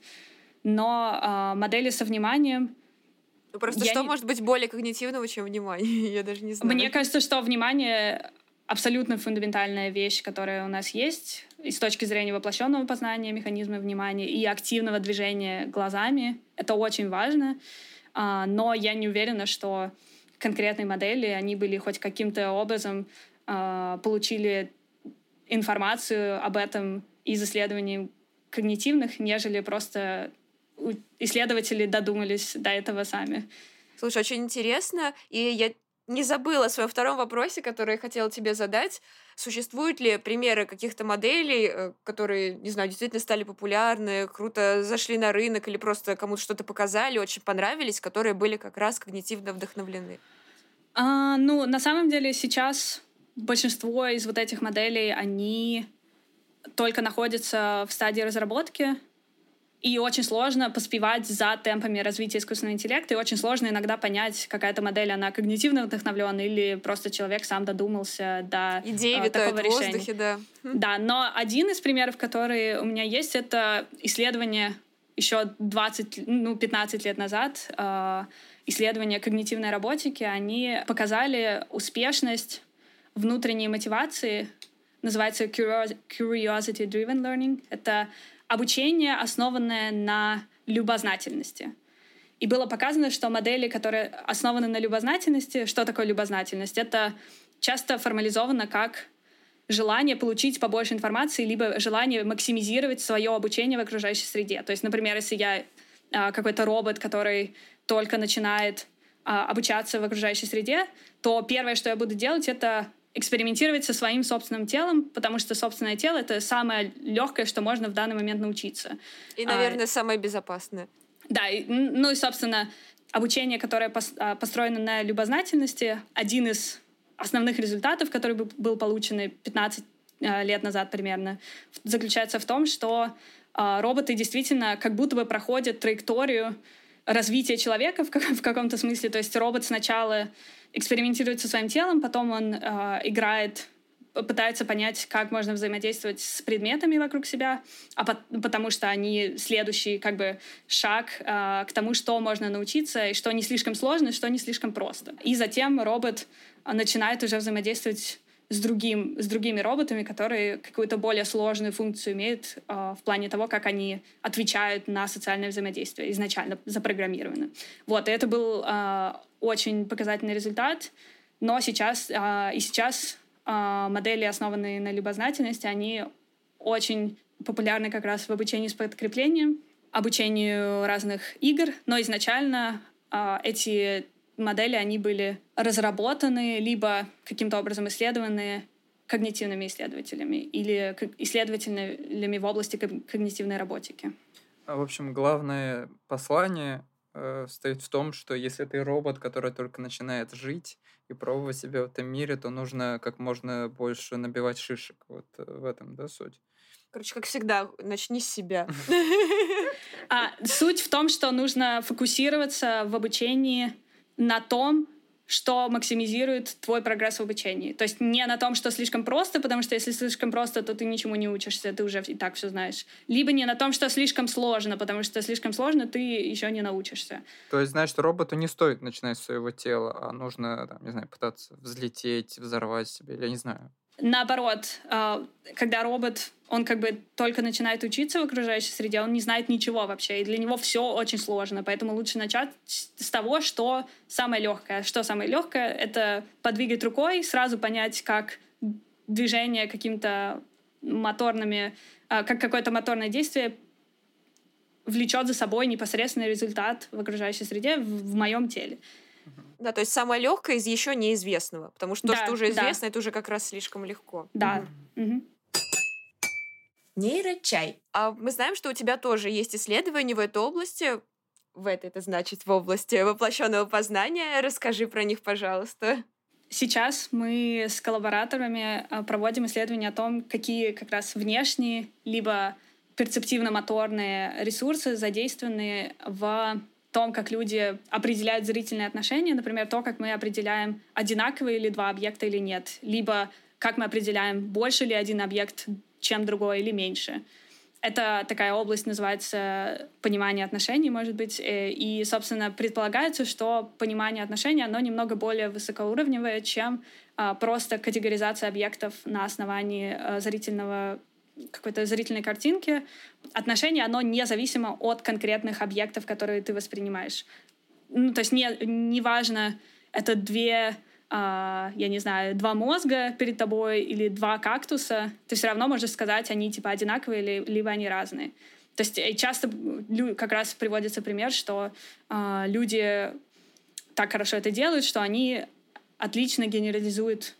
Но э, модели со вниманием ну, просто я что не... может быть более когнитивного, чем внимание? Я даже не знаю. Мне кажется, что внимание абсолютно фундаментальная вещь, которая у нас есть и с точки зрения воплощенного познания механизма внимания и активного движения глазами. Это очень важно. А, но я не уверена, что конкретные модели, они были хоть каким-то образом а, получили информацию об этом из исследований когнитивных, нежели просто исследователи додумались до этого сами. Слушай, очень интересно, и я не забыла о своем втором вопросе, который я хотела тебе задать. Существуют ли примеры каких-то моделей, э, которые, не знаю, действительно стали популярны, круто зашли на рынок или просто кому-то что-то показали, очень понравились, которые были как раз когнитивно вдохновлены? А, ну, на самом деле сейчас большинство из вот этих моделей, они только находятся в стадии разработки, и очень сложно поспевать за темпами развития искусственного интеллекта, и очень сложно иногда понять, какая-то модель, она когнитивно вдохновлена, или просто человек сам додумался до Идеи э, такого в решения. воздухе, да. Да, но один из примеров, который у меня есть, это исследование еще 20, ну, 15 лет назад, э, исследования когнитивной роботики, они показали успешность внутренней мотивации, называется curiosity-driven learning. Это обучение, основанное на любознательности. И было показано, что модели, которые основаны на любознательности, что такое любознательность? Это часто формализовано как желание получить побольше информации, либо желание максимизировать свое обучение в окружающей среде. То есть, например, если я а, какой-то робот, который только начинает а, обучаться в окружающей среде, то первое, что я буду делать, это экспериментировать со своим собственным телом, потому что собственное тело — это самое легкое, что можно в данный момент научиться. И, наверное, а, самое безопасное. Да, и, ну и, собственно, обучение, которое а, построено на любознательности, один из основных результатов, который был получен 15 а, лет назад примерно, заключается в том, что а, роботы действительно как будто бы проходят траекторию развития человека в, в каком-то смысле. То есть робот сначала экспериментирует со своим телом, потом он э, играет пытается понять, как можно взаимодействовать с предметами вокруг себя, а по потому что они следующий как бы шаг э, к тому, что можно научиться, и что не слишком сложно, что не слишком просто. И затем робот начинает уже взаимодействовать с, другим, с другими роботами, которые какую-то более сложную функцию имеют э, в плане того, как они отвечают на социальное взаимодействие, изначально запрограммированы. Вот, и это был э, очень показательный результат, но сейчас, э, и сейчас э, модели, основанные на любознательности, они очень популярны как раз в обучении с подкреплением, обучению разных игр, но изначально э, эти модели, они были разработаны, либо каким-то образом исследованы когнитивными исследователями или исследователями в области когнитивной роботики. А, в общем, главное послание э, стоит в том, что если ты робот, который только начинает жить и пробовать себя в этом мире, то нужно как можно больше набивать шишек. Вот э, в этом, да, суть? Короче, как всегда, начни с себя. А, суть в том, что нужно фокусироваться в обучении на том, что максимизирует твой прогресс в обучении. То есть не на том, что слишком просто, потому что если слишком просто, то ты ничему не учишься, ты уже и так все знаешь. Либо не на том, что слишком сложно, потому что слишком сложно ты еще не научишься. То есть, значит, роботу не стоит начинать с своего тела, а нужно, там, не знаю, пытаться взлететь, взорвать себя, я не знаю. Наоборот, а, когда робот, он как бы только начинает учиться в окружающей среде, он не знает ничего вообще, и для него все очень сложно, поэтому лучше начать с того, что самое легкое. Что самое легкое? Это подвигать рукой, сразу понять, как движение каким-то моторными, а, как какое-то моторное действие влечет за собой непосредственный результат в окружающей среде в, в моем теле. Да, то есть самое легкое из еще неизвестного, потому что да, то, что уже известно, да. это уже как раз слишком легко. Да. Угу. Нейрочай. А мы знаем, что у тебя тоже есть исследования в этой области. В этой, это значит, в области воплощенного познания. Расскажи про них, пожалуйста. Сейчас мы с коллабораторами а, проводим исследования о том, какие как раз внешние либо перцептивно-моторные ресурсы задействованы в том, как люди определяют зрительные отношения, например, то, как мы определяем, одинаковые ли два объекта или нет, либо как мы определяем, больше ли один объект, чем другой, или меньше. Это такая область называется понимание отношений, может быть, э, и, собственно, предполагается, что понимание отношений, оно немного более высокоуровневое, чем а, просто категоризация объектов на основании а, зрительного какой-то зрительной картинки, отношение, оно независимо от конкретных объектов, которые ты воспринимаешь. Ну, то есть не, не важно, это две, а, я не знаю, два мозга перед тобой или два кактуса, ты все равно можешь сказать, они типа одинаковые, или, либо они разные. То есть э, часто как раз приводится пример, что а, люди так хорошо это делают, что они отлично генерализуют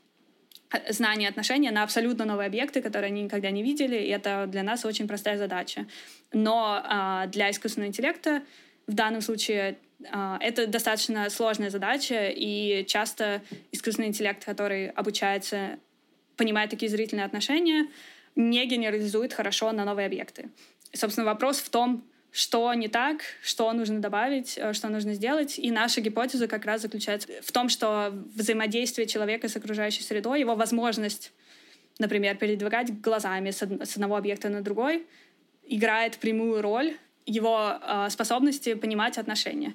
знания отношения на абсолютно новые объекты, которые они никогда не видели, и это для нас очень простая задача. Но а, для искусственного интеллекта в данном случае а, это достаточно сложная задача, и часто искусственный интеллект, который обучается понимать такие зрительные отношения, не генерализует хорошо на новые объекты. Собственно, вопрос в том, что не так, что нужно добавить, э, что нужно сделать. И наша гипотеза как раз заключается в том, что взаимодействие человека с окружающей средой, его возможность, например, передвигать глазами с одного объекта на другой, играет прямую роль его э, способности понимать отношения.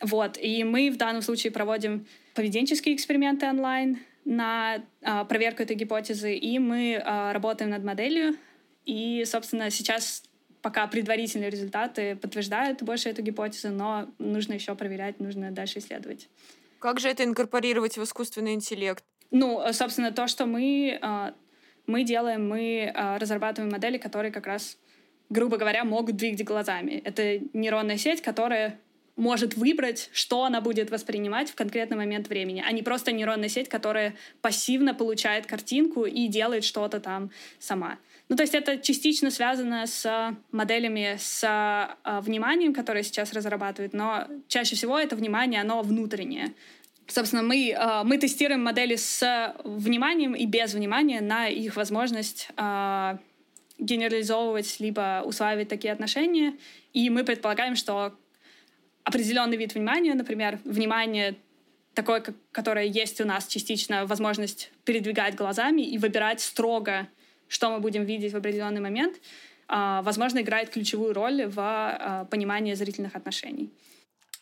Вот. И мы в данном случае проводим поведенческие эксперименты онлайн на э, проверку этой гипотезы, и мы работаем над моделью. И, собственно, сейчас пока предварительные результаты подтверждают больше эту гипотезу, но нужно еще проверять, нужно дальше исследовать. Как же это инкорпорировать в искусственный интеллект? Ну, собственно, то, что мы, а, мы делаем, мы а, разрабатываем модели, которые как раз, грубо говоря, могут двигать глазами. Это нейронная сеть, которая может выбрать, что она будет воспринимать в конкретный момент времени, а не просто нейронная сеть, которая пассивно получает картинку и делает что-то там сама. Ну, то есть это частично связано с моделями с э, вниманием, которые сейчас разрабатывают, но чаще всего это внимание, оно внутреннее. Собственно, мы, э, мы тестируем модели с вниманием и без внимания на их возможность э, генерализовывать либо усваивать такие отношения. И мы предполагаем, что определенный вид внимания, например, внимание такое, которое есть у нас частично, возможность передвигать глазами и выбирать строго что мы будем видеть в определенный момент, а, возможно, играет ключевую роль в а, понимании зрительных отношений.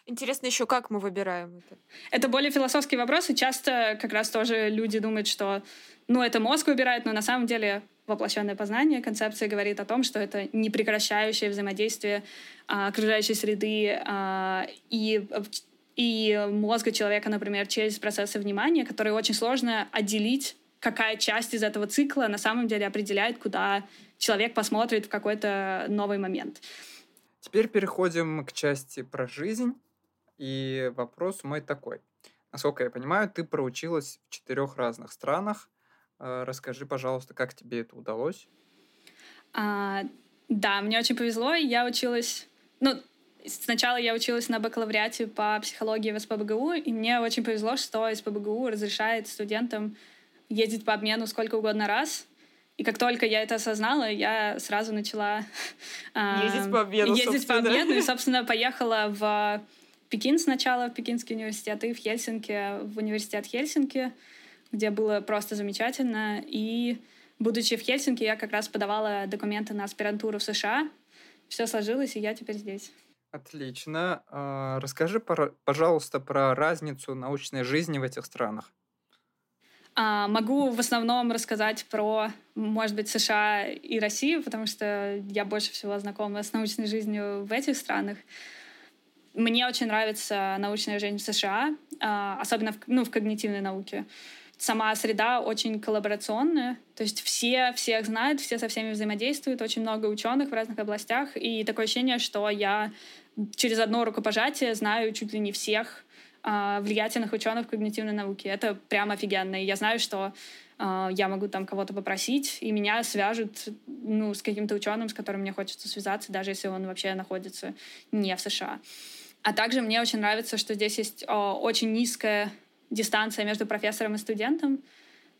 Интересно еще, как мы выбираем это? Это более философский вопрос, и часто как раз тоже люди думают, что ну, это мозг выбирает, но на самом деле воплощенное познание концепция говорит о том, что это непрекращающее взаимодействие а, окружающей среды а, и и мозга человека, например, через процессы внимания, которые очень сложно отделить какая часть из этого цикла на самом деле определяет, куда человек посмотрит в какой-то новый момент. Теперь переходим к части про жизнь. И вопрос мой такой. Насколько я понимаю, ты проучилась в четырех разных странах. Э, расскажи, пожалуйста, как тебе это удалось? А, да, мне очень повезло. Я училась... Ну, сначала я училась на бакалавриате по психологии в СПБГУ, и мне очень повезло, что СПБГУ разрешает студентам ездить по обмену сколько угодно раз. И как только я это осознала, я сразу начала ездить по обмену. Ездить по обмену и, собственно, поехала в Пекин сначала, в Пекинский университет, и в Хельсинки, в университет Хельсинки, где было просто замечательно. И будучи в Хельсинки, я как раз подавала документы на аспирантуру в США. Все сложилось, и я теперь здесь. Отлично. А, расскажи, пожалуйста, про разницу научной жизни в этих странах. А, могу в основном рассказать про, может быть, США и Россию, потому что я больше всего знакома с научной жизнью в этих странах. Мне очень нравится научная жизнь в США, а, особенно в, ну, в когнитивной науке. Сама среда очень коллаборационная, то есть все всех знают, все со всеми взаимодействуют, очень много ученых в разных областях, и такое ощущение, что я через одно рукопожатие знаю чуть ли не всех влиятельных ученых когнитивной науке. Это прям офигенно. И я знаю, что а, я могу там кого-то попросить, и меня свяжут ну, с каким-то ученым, с которым мне хочется связаться, даже если он вообще находится не в США. А также мне очень нравится, что здесь есть о, очень низкая дистанция между профессором и студентом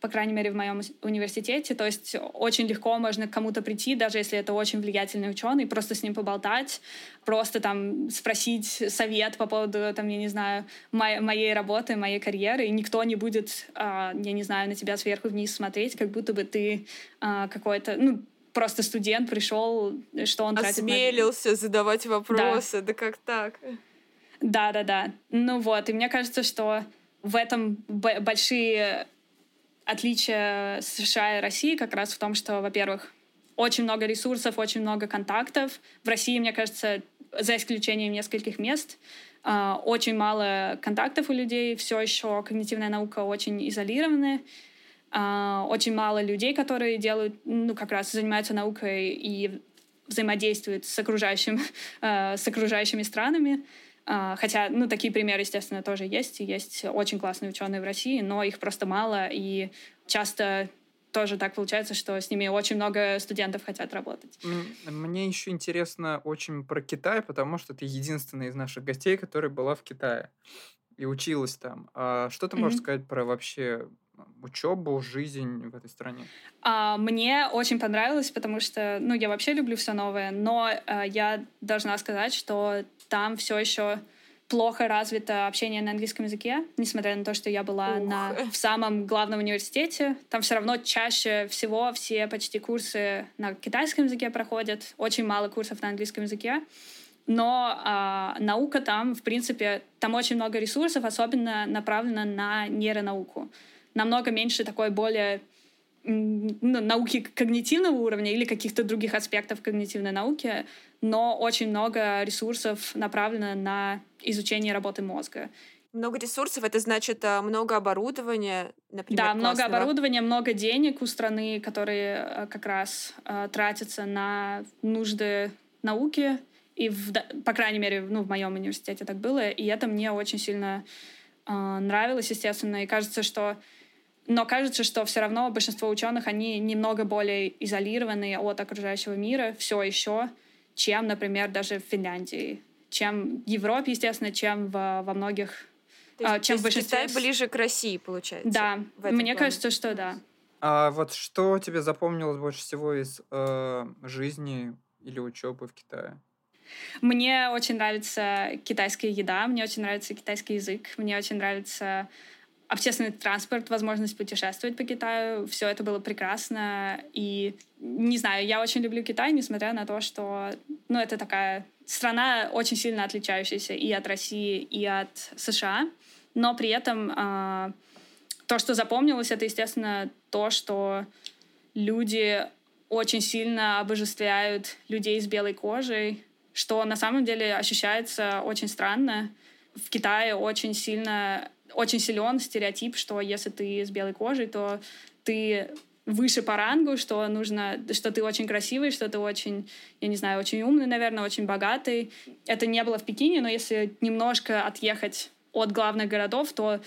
по крайней мере, в моем университете. То есть очень легко можно к кому-то прийти, даже если это очень влиятельный ученый, просто с ним поболтать, просто там спросить совет по поводу, там, я не знаю, моей, моей работы, моей карьеры, и никто не будет, а, я не знаю, на тебя сверху вниз смотреть, как будто бы ты а, какой-то, ну, просто студент пришел, что он тратит Осмелился на... задавать вопросы, да. да как так? Да-да-да. Ну вот, и мне кажется, что в этом большие отличие США и России как раз в том, что, во-первых, очень много ресурсов, очень много контактов. В России, мне кажется, за исключением нескольких мест, а, очень мало контактов у людей, все еще когнитивная наука очень изолированная, а, очень мало людей, которые делают, ну, как раз занимаются наукой и взаимодействуют с, окружающим, а, с окружающими странами. А, хотя, ну, такие примеры, естественно, тоже есть. Есть очень классные ученые в России, но их просто мало, и часто тоже так получается, что с ними очень много студентов хотят работать. Мне еще интересно очень про Китай, потому что ты единственная из наших гостей, которая была в Китае и училась там. А что ты можешь mm-hmm. сказать про вообще учебу, жизнь в этой стране? А, мне очень понравилось, потому что, ну, я вообще люблю все новое, но а, я должна сказать, что там все еще плохо развито общение на английском языке, несмотря на то, что я была на, в самом главном университете. Там все равно чаще всего все почти курсы на китайском языке проходят, очень мало курсов на английском языке. Но а, наука там, в принципе, там очень много ресурсов, особенно направлена на нейронауку. Намного меньше такой более ну, науки когнитивного уровня или каких-то других аспектов когнитивной науки, но очень много ресурсов направлено на изучение работы мозга. Много ресурсов, это значит а, много оборудования, например. Да, много оборудования, много денег у страны, которые а, как раз э, тратятся на нужды науки. И, в, по крайней мере, ну, в моем университете так было. И это мне очень сильно э, нравилось, естественно. И кажется, что но кажется, что все равно большинство ученых, они немного более изолированы от окружающего мира все еще, чем, например, даже в Финляндии, чем в Европе, естественно, чем в, во многих... То есть, а, чем то есть большинстве... Китай ближе к России, получается? Да, мне плане. кажется, что да. А вот что тебе запомнилось больше всего из э, жизни или учебы в Китае? Мне очень нравится китайская еда, мне очень нравится китайский язык, мне очень нравится общественный транспорт, возможность путешествовать по Китаю. Все это было прекрасно. И не знаю, я очень люблю Китай, несмотря на то, что ну, это такая страна очень сильно отличающаяся и от России, и от США. Но при этом э, то, что запомнилось, это, естественно, то, что люди очень сильно обожествляют людей с белой кожей, что на самом деле ощущается очень странно. В Китае очень сильно очень силен стереотип, что если ты с белой кожей, то ты выше по рангу, что нужно, что ты очень красивый, что ты очень, я не знаю, очень умный, наверное, очень богатый. Это не было в Пекине, но если немножко отъехать от главных городов, то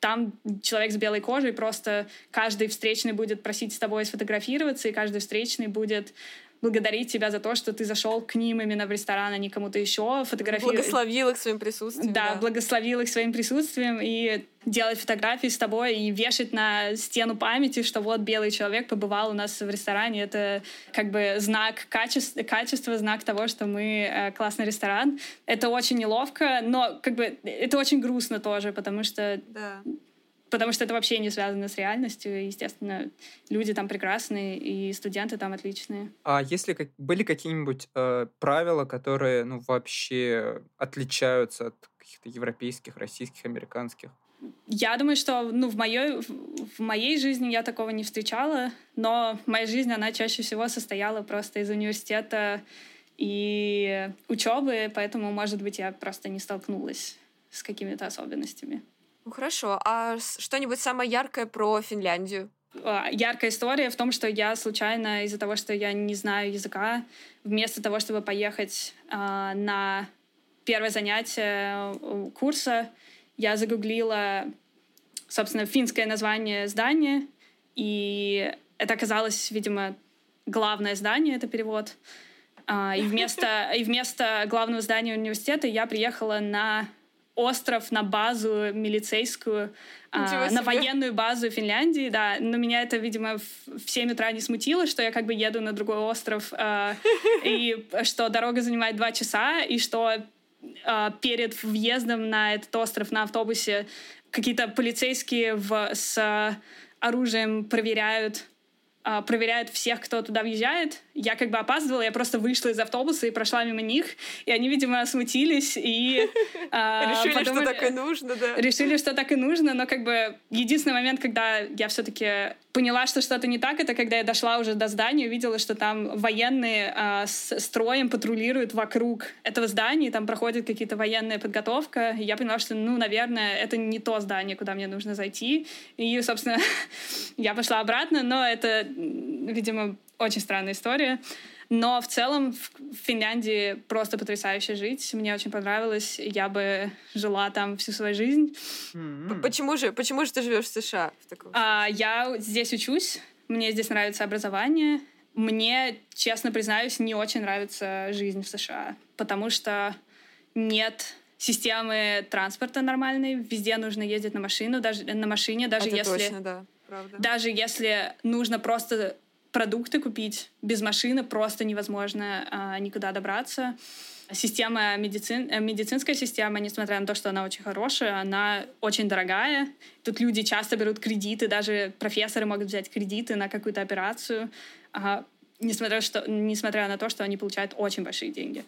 там человек с белой кожей просто каждый встречный будет просить с тобой сфотографироваться, и каждый встречный будет благодарить тебя за то, что ты зашел к ним именно в ресторан, а не кому-то еще, фотографировать. Благословил их своим присутствием. Да, да, благословил их своим присутствием и делать фотографии с тобой и вешать на стену памяти, что вот белый человек побывал у нас в ресторане. Это как бы знак качества, качества знак того, что мы э, классный ресторан. Это очень неловко, но как бы это очень грустно тоже, потому что да потому что это вообще не связано с реальностью. Естественно, люди там прекрасные, и студенты там отличные. А если как, были какие-нибудь э, правила, которые ну, вообще отличаются от каких-то европейских, российских, американских? Я думаю, что ну, в, моей, в моей жизни я такого не встречала, но моя жизнь, она чаще всего состояла просто из университета и учебы, поэтому, может быть, я просто не столкнулась с какими-то особенностями. Ну хорошо, а что-нибудь самое яркое про Финляндию? А, яркая история в том, что я случайно из-за того, что я не знаю языка, вместо того, чтобы поехать э, на первое занятие э, курса, я загуглила, собственно, финское название здания, и это оказалось, видимо, главное здание, это перевод. Э, и, вместо, и вместо главного здания университета я приехала на остров на базу милицейскую, а, на военную базу Финляндии, да. Но меня это, видимо, в, в 7 утра не смутило, что я как бы еду на другой остров, а, и что дорога занимает два часа, и что а, перед въездом на этот остров на автобусе какие-то полицейские в, с оружием проверяют проверяют всех, кто туда въезжает. Я как бы опаздывала, я просто вышла из автобуса и прошла мимо них, и они, видимо, смутились и а, решили, что так и нужно, да. Решили, что так и нужно, но как бы единственный момент, когда я все-таки поняла, что что-то не так, это когда я дошла уже до здания, увидела, что там военные э, с строем патрулируют вокруг этого здания, там проходит какие-то военная подготовка. И я поняла, что, ну, наверное, это не то здание, куда мне нужно зайти. И, собственно, я пошла обратно, но это, видимо, очень странная история. Но в целом в Финляндии просто потрясающе жить. Мне очень понравилось. Я бы жила там всю свою жизнь. Mm-hmm. Почему же? Почему же ты живешь в США? В таком а, я здесь учусь. Мне здесь нравится образование. Мне, честно признаюсь, не очень нравится жизнь в США, потому что нет системы транспорта нормальной. Везде нужно ездить на машину, даже на машине, даже Это если точно, да, правда. даже если нужно просто продукты купить без машины просто невозможно а, никуда добраться. Система медицин, э, медицинская система, несмотря на то, что она очень хорошая, она очень дорогая. Тут люди часто берут кредиты, даже профессоры могут взять кредиты на какую-то операцию, а, несмотря, что, несмотря на то, что они получают очень большие деньги.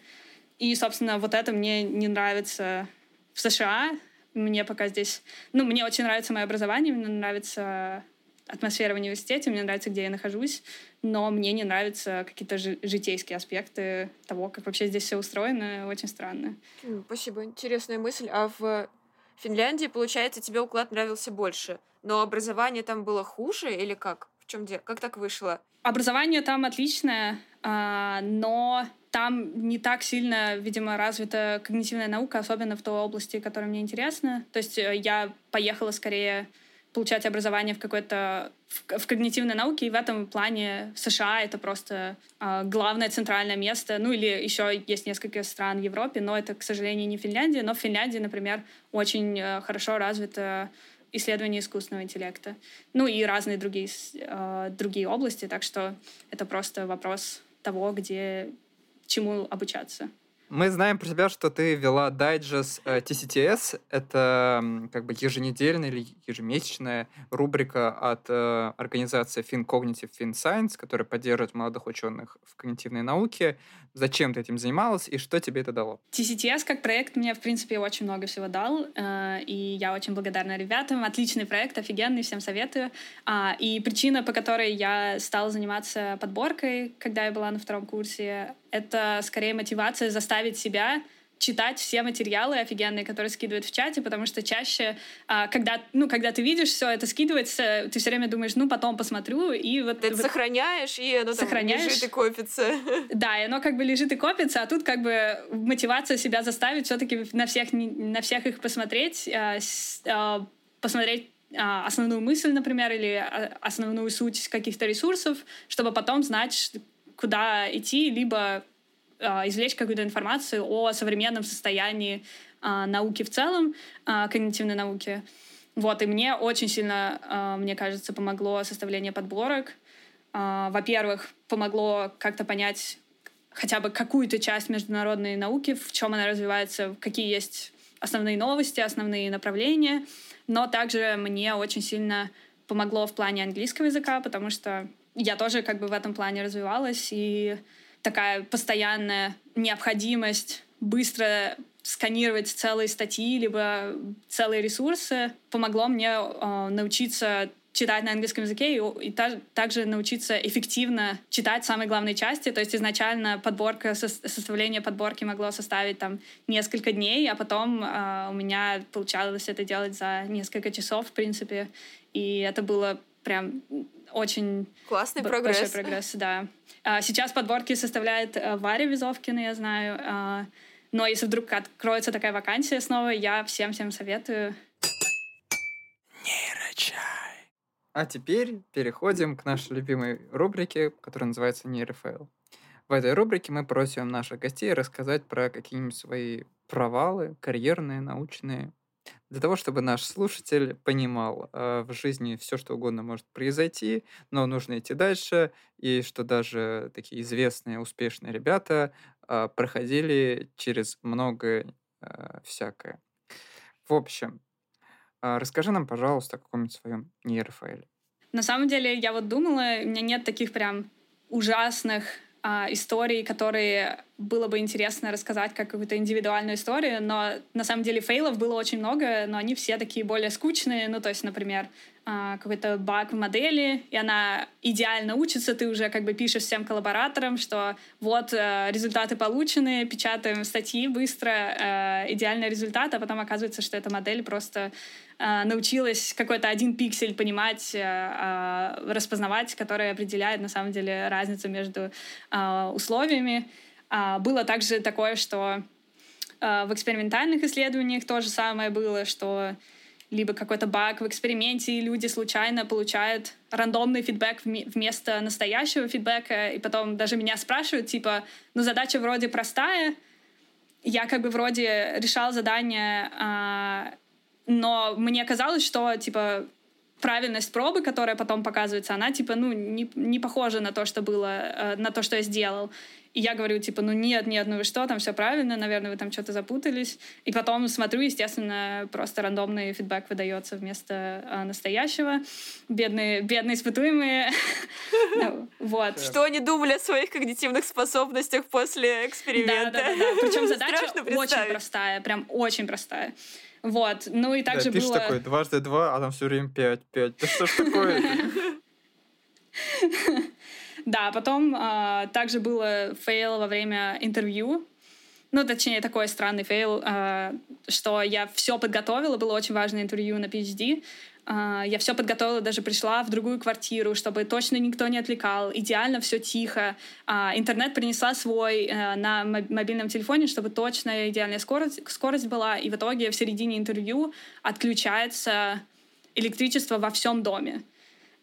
И, собственно, вот это мне не нравится в США. Мне пока здесь... Ну, мне очень нравится мое образование, мне нравится атмосфера в университете, мне нравится, где я нахожусь, но мне не нравятся какие-то житейские аспекты того, как вообще здесь все устроено, очень странно. Спасибо, интересная мысль. А в Финляндии, получается, тебе уклад нравился больше, но образование там было хуже или как? В чем дело? Как так вышло? Образование там отличное, а, но там не так сильно, видимо, развита когнитивная наука, особенно в той области, которая мне интересна. То есть э, я поехала скорее получать образование в какой-то в, в когнитивной науке, и в этом плане США это просто э, главное центральное место. Ну или еще есть несколько стран в Европе, но это, к сожалению, не Финляндия. Но в Финляндии, например, очень э, хорошо развито исследование искусственного интеллекта. Ну и разные другие, э, другие области, так что это просто вопрос того, где чему обучаться. Мы знаем про тебя, что ты вела дайджест э, TCTS. Это как бы еженедельная или ежемесячная рубрика от э, организации FinCognitive FinScience, которая поддерживает молодых ученых в когнитивной науке. Зачем ты этим занималась и что тебе это дало? TCTS как проект мне, в принципе, очень много всего дал, э, и я очень благодарна ребятам. Отличный проект, офигенный, всем советую. А, и причина, по которой я стала заниматься подборкой, когда я была на втором курсе, это скорее мотивация заставить себя читать все материалы офигенные, которые скидывают в чате, потому что чаще, а, когда, ну, когда ты видишь все это скидывается, ты все время думаешь, ну, потом посмотрю, и вот... Ты вот, сохраняешь, и оно сохраняешь. там лежит и копится. Да, и оно как бы лежит и копится, а тут как бы мотивация себя заставить все-таки на всех, на всех их посмотреть, а, а, посмотреть основную мысль, например, или основную суть каких-то ресурсов, чтобы потом знать, куда идти, либо а, извлечь какую-то информацию о современном состоянии а, науки в целом, а, когнитивной науки. Вот, и мне очень сильно, мне кажется, помогло составление подборок. Во-первых, помогло как-то понять хотя бы какую-то часть международной науки, в чем она развивается, какие есть основные новости, основные направления. Но также мне очень сильно помогло в плане английского языка, потому что я тоже как бы в этом плане развивалась, и такая постоянная необходимость быстро сканировать целые статьи, либо целые ресурсы, помогло мне э, научиться читать на английском языке и, и та, также научиться эффективно читать самые главные части. То есть изначально подборка, со, составление подборки могло составить там несколько дней, а потом э, у меня получалось это делать за несколько часов, в принципе. И это было прям очень классный прогресс. Большой прогресс, да. А, сейчас подборки составляет э, Варя Визовкина, я знаю. А, но если вдруг откроется такая вакансия снова, я всем-всем советую. Нейрочай. А теперь переходим к нашей любимой рубрике, которая называется Нейрофейл. В этой рубрике мы просим наших гостей рассказать про какие-нибудь свои провалы, карьерные, научные, для того, чтобы наш слушатель понимал, э, в жизни все что угодно может произойти, но нужно идти дальше, и что даже такие известные, успешные ребята э, проходили через многое э, всякое. В общем, расскажи нам, пожалуйста, о каком-нибудь своем нейрофайле. На самом деле, я вот думала, у меня нет таких прям ужасных а, историй, которые было бы интересно рассказать как какую-то индивидуальную историю, но на самом деле фейлов было очень много, но они все такие более скучные. Ну, то есть, например, какой-то баг в модели, и она идеально учится, ты уже как бы пишешь всем коллабораторам, что вот э, результаты получены, печатаем статьи быстро, э, идеальный результат, а потом оказывается, что эта модель просто э, научилась какой-то один пиксель понимать, распознавать, который определяет на самом деле разницу между условиями. А, было также такое, что в экспериментальных исследованиях то же самое было, что либо какой-то баг в эксперименте, и люди случайно получают рандомный фидбэк вместо настоящего фидбэка, и потом даже меня спрашивают, типа, ну, задача вроде простая, я как бы вроде решал задание, а, но мне казалось, что, типа, правильность пробы, которая потом показывается, она, типа, ну, не, не похожа на то, что было, э, на то, что я сделал. И я говорю, типа, ну нет, нет, ну вы что, там все правильно, наверное, вы там что-то запутались. И потом смотрю, естественно, просто рандомный фидбэк выдается вместо а, настоящего. Бедные, бедные испытуемые. Ну, вот. Что они думали о своих когнитивных способностях после эксперимента? Да, да, да. Причем задача очень простая, прям очень простая. Вот. Ну и также да, было... такой, дважды два, а там все время пять, пять. Да что ж такое Да, потом э, также было фейл во время интервью. Ну, точнее, такой странный фейл, э, что я все подготовила, было очень важное интервью на PhD. Э, я все подготовила, даже пришла в другую квартиру, чтобы точно никто не отвлекал, идеально все тихо. Э, интернет принесла свой э, на мобильном телефоне, чтобы точно идеальная скорость, скорость была. И в итоге в середине интервью отключается электричество во всем доме.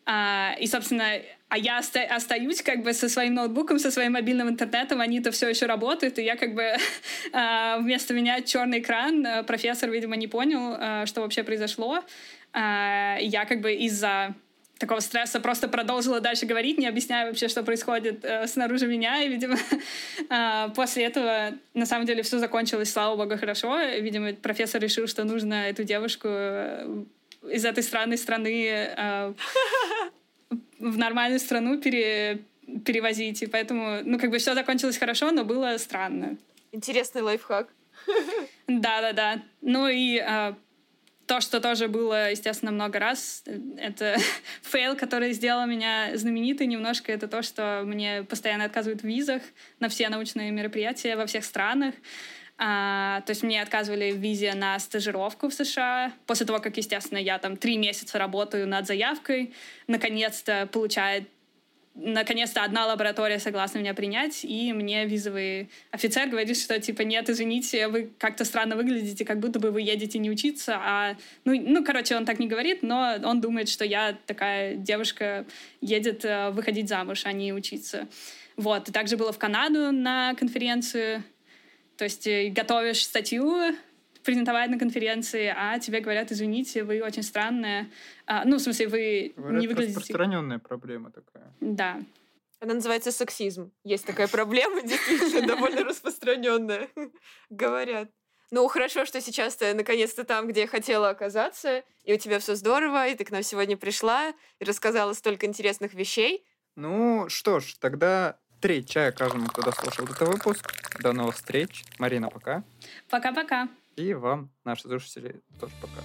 А, и, собственно, а я оста- остаюсь как бы со своим ноутбуком, со своим мобильным интернетом, они-то все еще работают, и я как бы а, вместо меня черный экран, а, профессор, видимо, не понял, а, что вообще произошло. А, я как бы из-за такого стресса просто продолжила дальше говорить, не объясняя вообще, что происходит э, снаружи меня. И, видимо, э, после этого, на самом деле, все закончилось, слава богу, хорошо. Видимо, профессор решил, что нужно эту девушку э, из этой странной страны э, в нормальную страну пере, перевозить. И поэтому, ну, как бы все закончилось хорошо, но было странно. Интересный лайфхак. Да-да-да. Ну и э, то, что тоже было, естественно, много раз, это фейл, который сделал меня знаменитой немножко, это то, что мне постоянно отказывают в визах на все научные мероприятия во всех странах. А, то есть мне отказывали в визе на стажировку в США. После того, как, естественно, я там три месяца работаю над заявкой, наконец-то получает наконец-то одна лаборатория согласна меня принять, и мне визовый офицер говорит, что типа нет, извините, вы как-то странно выглядите, как будто бы вы едете не учиться, а ну, ну короче, он так не говорит, но он думает, что я такая девушка едет э, выходить замуж, а не учиться. Вот, ты также была в Канаду на конференцию, то есть э, готовишь статью, презентовать на конференции, а тебе говорят, извините, вы очень странная. А, ну, в смысле, вы Говорят, не выглядите... распространенная проблема такая. Да. Она называется сексизм. Есть такая проблема, действительно, довольно распространенная. Говорят. Ну, хорошо, что сейчас ты наконец-то там, где я хотела оказаться, и у тебя все здорово, и ты к нам сегодня пришла и рассказала столько интересных вещей. Ну что ж, тогда три чая каждому, кто дослушал этот выпуск. До новых встреч. Марина, пока. Пока-пока. И вам, наши слушатели, тоже пока.